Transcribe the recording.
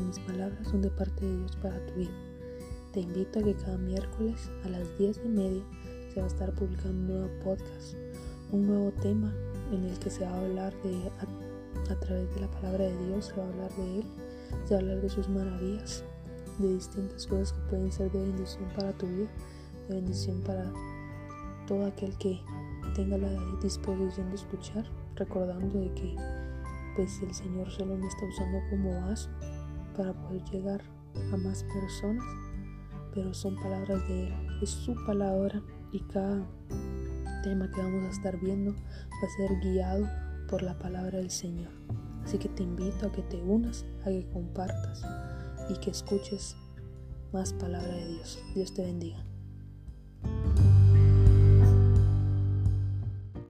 mis palabras, son de parte de Dios para tu vida. Te invito a que cada miércoles a las 10 y media se va a estar publicando un nuevo podcast, un nuevo tema en el que se va a hablar de, a, a través de la palabra de Dios, se va a hablar de Él, se va a hablar de sus maravillas, de distintas cosas que pueden ser de bendición para tu vida, de bendición para todo aquel que tenga la disposición de escuchar, recordando de que pues el Señor solo me está usando como vaso para poder llegar a más personas, pero son palabras de Él, es su palabra y cada tema que vamos a estar viendo va a ser guiado por la palabra del Señor. Así que te invito a que te unas, a que compartas y que escuches más palabra de Dios. Dios te bendiga.